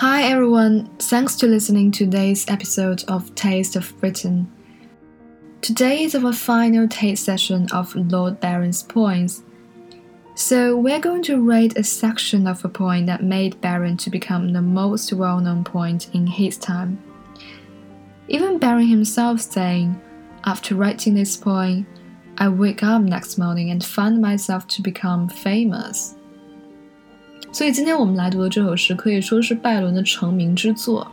Hi everyone, thanks to listening to today's episode of Taste of Britain. Today is our final taste session of Lord Byron's poems. So we're going to read a section of a poem that made Byron to become the most well-known poet in his time. Even Byron himself saying, after writing this poem, I wake up next morning and find myself to become famous. 所以今天我们来读的这首诗可以说是拜伦的成名之作。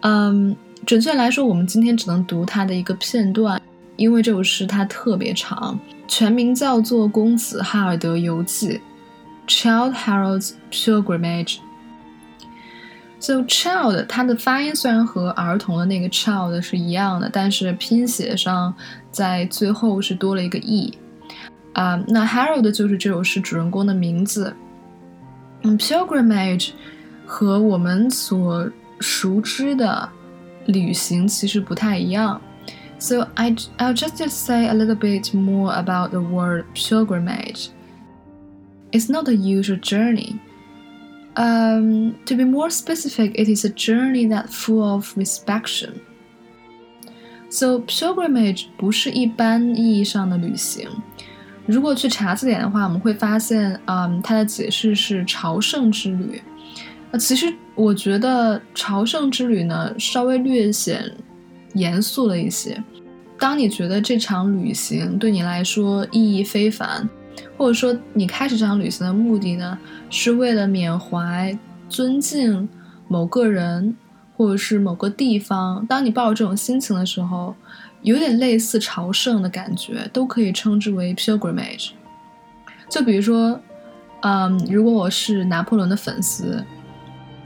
嗯，准确来说，我们今天只能读它的一个片段，因为这首诗它特别长，全名叫做《公子哈尔德游记》（Child Harold's Pilgrimage）。So child 它的发音虽然和儿童的那个 child 是一样的，但是拼写上在最后是多了一个 e。啊，那 Harold 就是这首诗主人公的名字。嗯，pilgrimage 和我们所熟知的旅行其实不太一样。So I I'll just say a little bit more about the word pilgrimage. It's not a usual journey. Um, to be more specific, it is a journey that full of inspection. So pilgrimage 不是一般意义上的旅行。 如果去查字典的话，我们会发现，嗯，它的解释是朝圣之旅。呃，其实我觉得朝圣之旅呢，稍微略显严肃了一些。当你觉得这场旅行对你来说意义非凡，或者说你开始这场旅行的目的呢，是为了缅怀、尊敬某个人，或者是某个地方，当你抱着这种心情的时候。有点类似朝圣的感觉，都可以称之为 pilgrimage。就比如说，嗯，如果我是拿破仑的粉丝，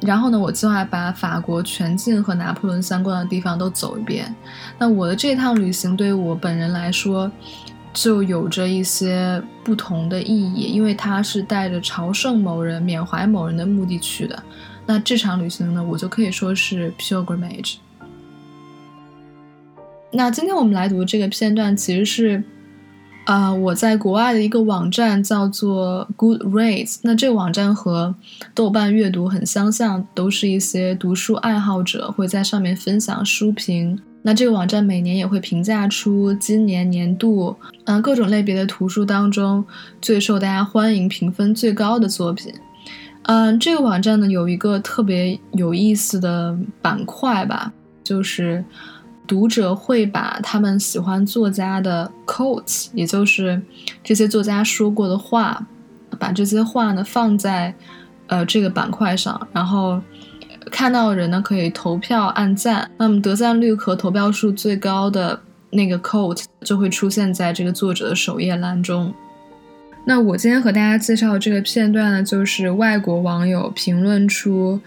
然后呢，我计划把法国全境和拿破仑相关的地方都走一遍，那我的这趟旅行对于我本人来说，就有着一些不同的意义，因为它是带着朝圣某人、缅怀某人的目的去的。那这场旅行呢，我就可以说是 pilgrimage。那今天我们来读这个片段，其实是，啊，我在国外的一个网站叫做 Goodreads。那这个网站和豆瓣阅读很相像，都是一些读书爱好者会在上面分享书评。那这个网站每年也会评价出今年年度，嗯，各种类别的图书当中最受大家欢迎、评分最高的作品。嗯，这个网站呢有一个特别有意思的板块吧，就是。读者会把他们喜欢作家的 quotes，也就是这些作家说过的话，把这些话呢放在呃这个板块上，然后看到人呢可以投票按赞，那么得赞率和投票数最高的那个 quote 就会出现在这个作者的首页栏中。那我今天和大家介绍的这个片段呢，就是外国网友评论出，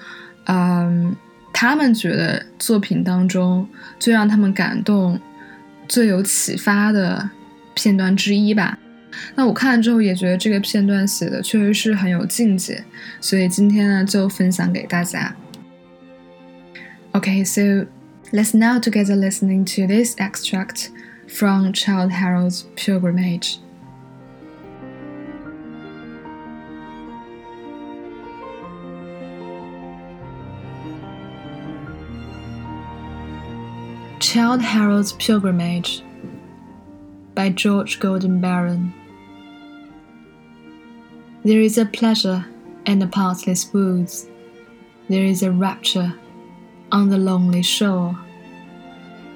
嗯。他们觉得作品当中最让他们感动、最有启发的片段之一吧。那我看了之后也觉得这个片段写的确实是很有境界，所以今天呢就分享给大家。OK，so let's now together listening to this extract from Child Harold's Pilgrimage. Child Harold's Pilgrimage by George Gordon Barron. There is a pleasure in the pathless woods, there is a rapture on the lonely shore.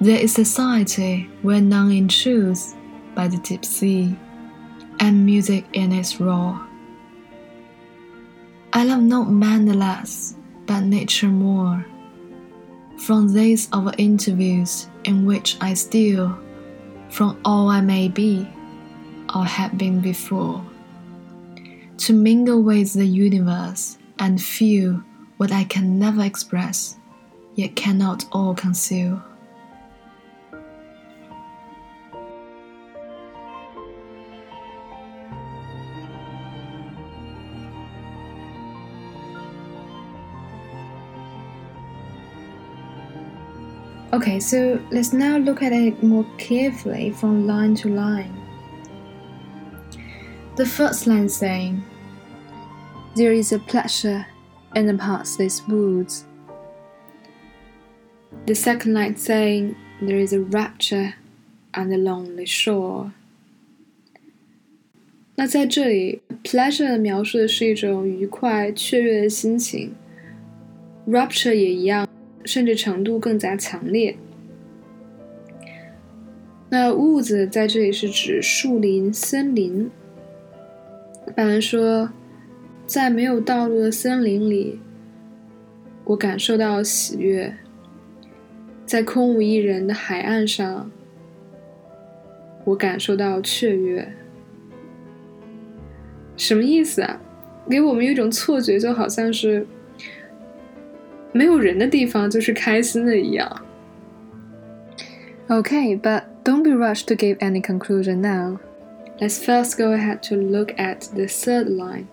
There is society where none intrudes by the deep sea, and music in its roar. I love not man the less, but nature more from these our interviews in which I steal from all I may be or have been before, to mingle with the universe and feel what I can never express, yet cannot all conceal. Okay, so let's now look at it more carefully from line to line. The first line saying, There is a pleasure in the pathless woods, The second line saying there is a rapture on the lonely shore。那在这里，pleasure 描述的是一种愉快、雀跃的心情，rapture 也一样， 甚至程度更加强烈。那 woods 在这里是指树林、森林。拜伦说，在没有道路的森林里，我感受到喜悦；在空无一人的海岸上，我感受到雀跃。什么意思啊？给我们一种错觉，就好像是没有人的地方就是开心的一样。Okay, but don't be rushed to give any conclusion now. Let's first go ahead to look at the third line.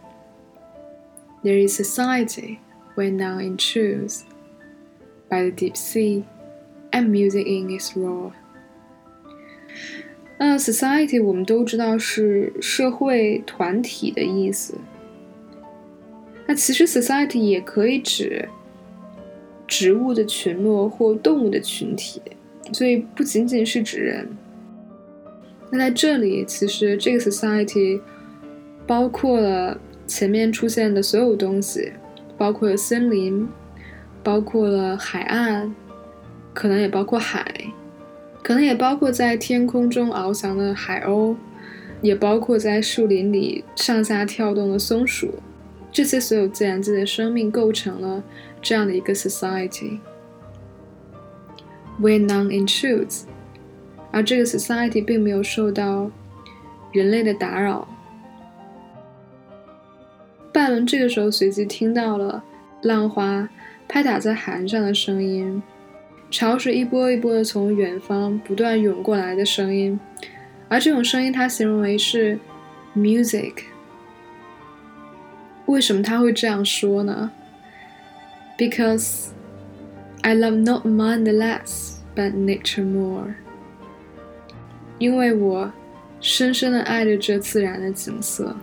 There is society where now in truth by the deep sea, and music in its roar. 那 society 我们都知道是社会团体的意思。那其实 society 也可以指 植物的群落或动物的群体，所以不仅仅是指人。那在这里，其实这个 society 包括了前面出现的所有东西，包括了森林，包括了海岸，可能也包括海。可能也包括在天空中翱翔的海鸥，也包括在树林里上下跳动的松鼠，这些所有自然界的生命构成了这样的一个 society。Where none intrudes，而这个 society 并没有受到人类的打扰。拜伦这个时候随即听到了浪花拍打在海岸上的声音。潮水一波一波的从远方不断涌过来的声音，而这种声音他形容为是 music。为什么他会这样说呢？Because I love not mind less but nature more。因为我深深的爱着这自然的景色。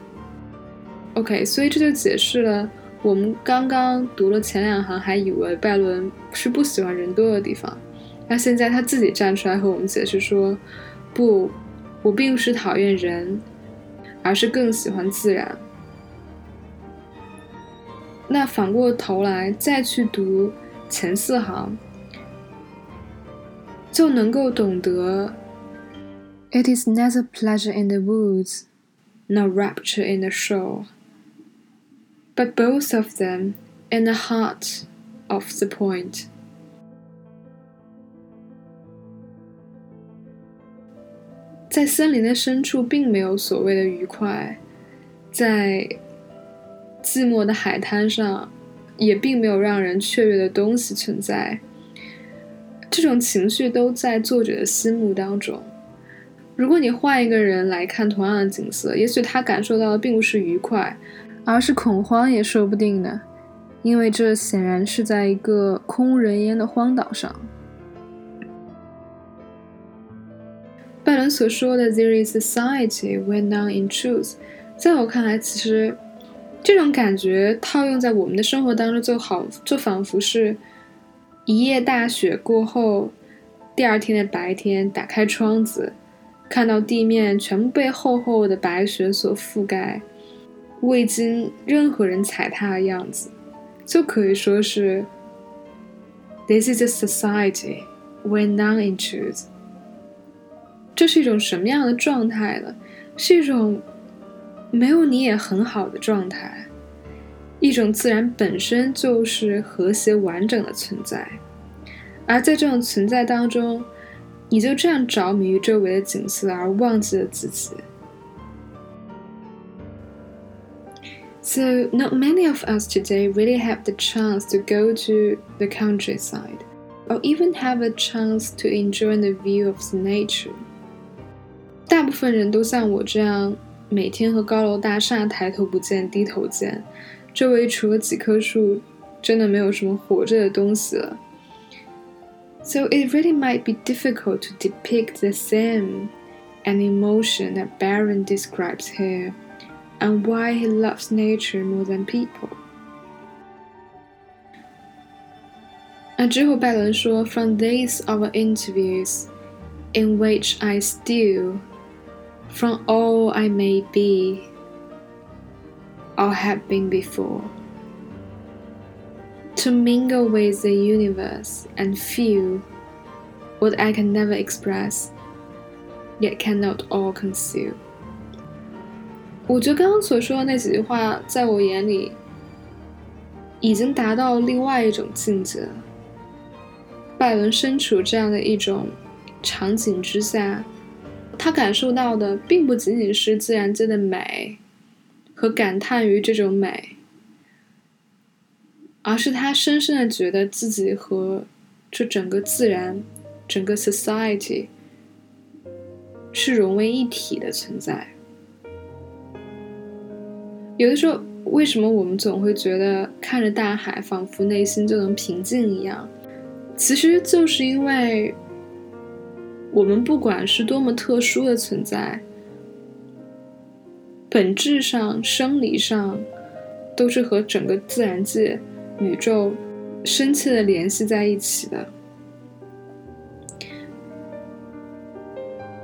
OK，所以这就解释了。我们刚刚读了前两行，还以为拜伦是不喜欢人多的地方，那现在他自己站出来和我们解释说：“不，我并不是讨厌人，而是更喜欢自然。”那反过头来再去读前四行，就能够懂得：“It is neither pleasure in the woods, nor rapture in the shore。” but both of them in the heart of the point. 在森林的深处，并没有所谓的愉快；在 寂寞的海滩上，也并没有让人雀跃的东西存在。这种情绪都在作者的心目当中。如果你换一个人来看同样的景色，也许他感受到的并不是愉快。而是恐慌也说不定的，因为这显然是在一个空无人烟的荒岛上。拜伦所说的 “there is society when none intrudes”，在我看来，其实这种感觉套用在我们的生活当中，就好，就仿佛是一夜大雪过后，第二天的白天，打开窗子，看到地面全部被厚厚的白雪所覆盖。未经任何人踩踏的样子，就可以说是 “This is a society when none intrudes。”这是一种什么样的状态呢？是一种没有你也很好的状态，一种自然本身就是和谐完整的存在，而在这种存在当中，你就这样着迷于周围的景色，而忘记了自己。So, not many of us today really have the chance to go to the countryside, or even have a chance to enjoy the view of the nature. 大部分人都像我这样， 每天和高楼大厦抬头不见低头见，周围除了几棵树，真的没有什么活着的东西了。So it really might be difficult to depict the theme and emotion that Baron describes here and why he loves nature more than people. 那之后，拜伦说：“From these our interviews, in which I steal from all I may be or have been before, to mingle with the universe and feel what I can never express, yet cannot all conceal。”我觉得刚刚所说的那几句话，在我眼里已经达到另外一种境界了。拜伦身处这样的一种场景之下， 他感受到的并不仅仅是自然界的美和感叹于这种美，而是他深深的觉得自己和这整个自然、整个 society 是融为一体的存在。有的时候，为什么我们总会觉得看着大海，仿佛内心就能平静一样？其实就是因为，我们不管是多么特殊的存在，本质上、生理上，都是和整个自然界、宇宙深切的联系在一起的。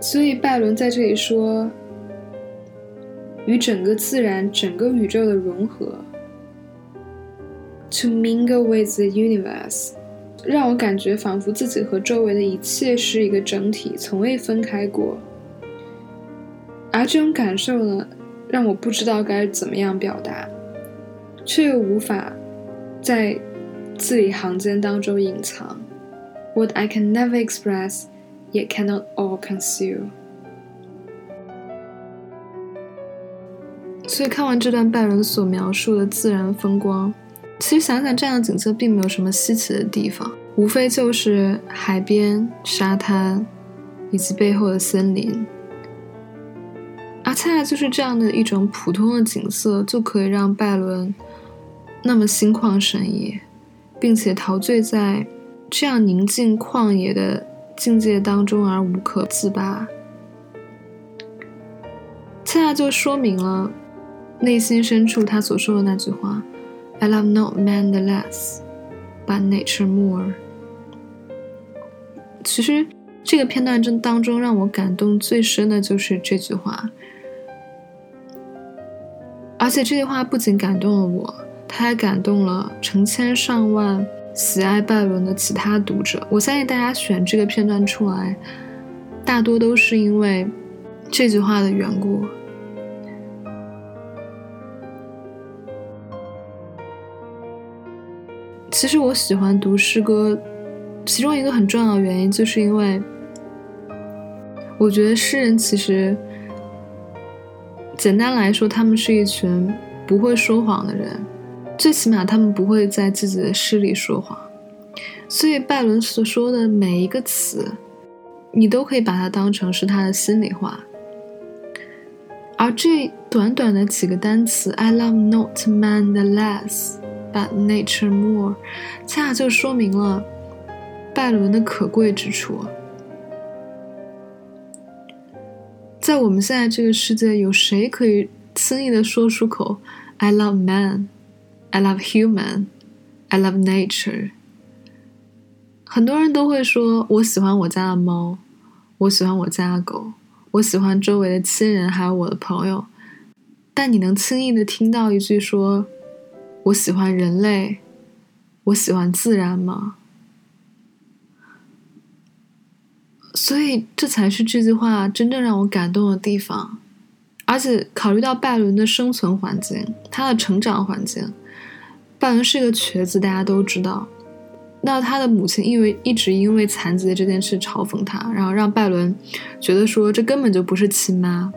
所以拜伦在这里说，与整个自然、整个宇宙的融合，to mingle with the universe。让我感觉仿佛自己和周围的一切是一个整体，从未分开过。而这种感受呢，让我不知道该怎么样表达，却又无法在字里行间当中隐藏。What I can never express, yet cannot all conceal。所以看完这段拜伦所描述的自然风光。其实想想，这样的景色并没有什么稀奇的地方，无非就是海边、沙滩，以及背后的森林。而恰恰就是这样的一种普通的景色，就可以让拜伦那么心旷神怡，并且陶醉在这样宁静旷野的境界当中而无可自拔。恰恰就说明了内心深处他所说的那句话。I love not man the less, but nature more。其实这个片段中当中让我感动最深的就是这句话，而且这句话不仅感动了我，它还感动了成千上万喜爱拜伦的其他读者。我相信大家选这个片段出来，大多都是因为这句话的缘故。其实我喜欢读诗歌，其中一个很重要的原因，就是因为我觉得诗人其实，简单来说，他们是一群不会说谎的人，最起码他们不会在自己的诗里说谎。所以拜伦所说的每一个词，你都可以把它当成是他的心里话。而这短短的几个单词，I love not man the less。But nature more，恰恰就说明了拜伦的可贵之处。在我们现在这个世界，有谁可以轻易的说出口 “I love man, I love human, I love nature”？很多人都会说：“我喜欢我家的猫，我喜欢我家的狗，我喜欢周围的亲人，还有我的朋友。”但你能轻易的听到一句说？我喜欢人类，我喜欢自然吗？所以这才是这句话真正让我感动的地方。而且考虑到拜伦的生存环境，他的成长环境，拜伦是一个瘸子，大家都知道。那他的母亲因为一直因为残疾的这件事嘲讽他，然后让拜伦觉得说这根本就不是亲妈。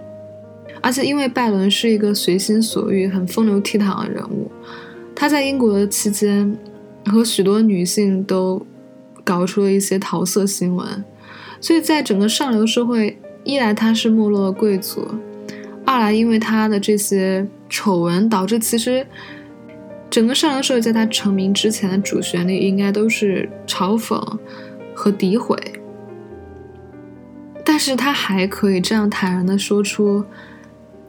而且因为拜伦是一个随心所欲、很风流倜傥的人物。他在英国的期间，和许多女性都搞出了一些桃色新闻，所以在整个上流社会，一来他是没落的贵族，二来因为他的这些丑闻，导致其实整个上流社会在他成名之前的主旋律应该都是嘲讽和诋毁，但是他还可以这样坦然的说出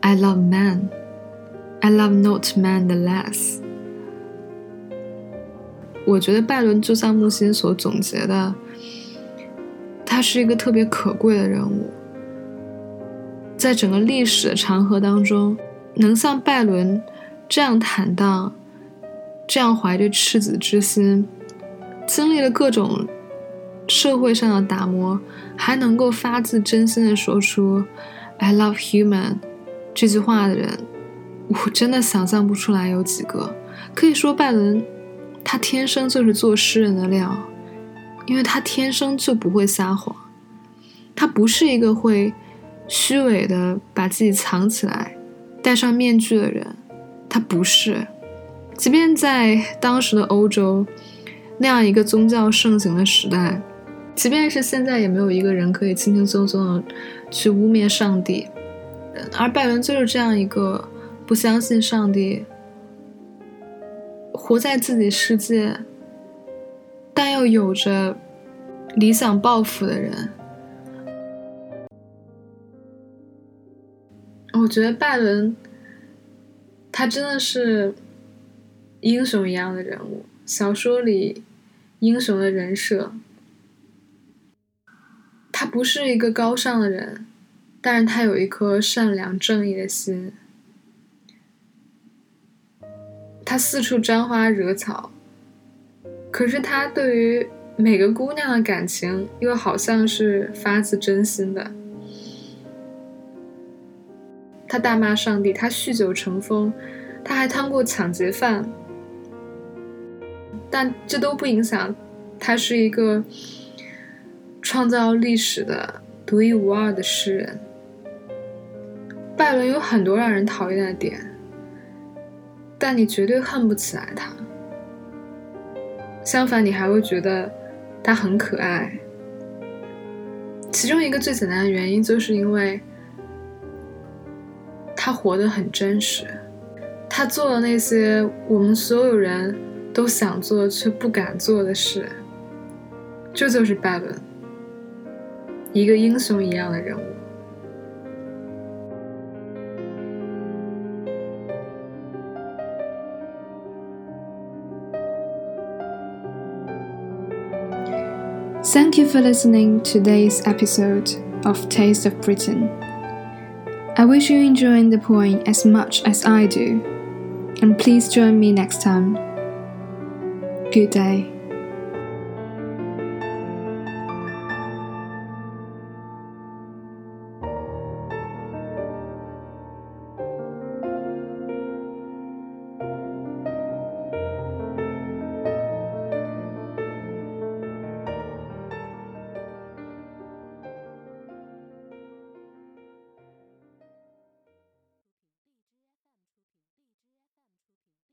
“I love man, I love not man the less”。我觉得拜伦就像木心所总结的，他是一个特别可贵的人物，在整个历史的长河当中，能像拜伦这样坦荡，这样怀着赤子之心，经历了各种社会上的打磨，还能够发自真心的说出 “I love human” 这句话的人，我真的想象不出来有几个。可以说，拜伦。他天生就是做诗人的料，因为他天生就不会撒谎，他不是一个会虚伪的把自己藏起来、戴上面具的人，他不是。即便在当时的欧洲那样一个宗教盛行的时代，即便是现在，也没有一个人可以轻轻松松的去污蔑上帝，而拜伦就是这样一个不相信上帝。活在自己世界，但又有着理想抱负的人，我觉得拜伦，他真的是英雄一样的人物，小说里英雄的人设。他不是一个高尚的人，但是他有一颗善良正义的心。他四处沾花惹草，可是他对于每个姑娘的感情又好像是发自真心的。他大骂上帝，他酗酒成风，他还当过抢劫犯，但这都不影响他是一个创造历史的独一无二的诗人。拜伦有很多让人讨厌的点。但你绝对恨不起来他，相反，你还会觉得他很可爱。其中一个最简单的原因，就是因为他活得很真实，他做了那些我们所有人都想做却不敢做的事。这就是拜伦，一个英雄一样的人物。Thank you for listening to today's episode of Taste of Britain. I wish you enjoy the poem as much as I do, and please join me next time. Good day.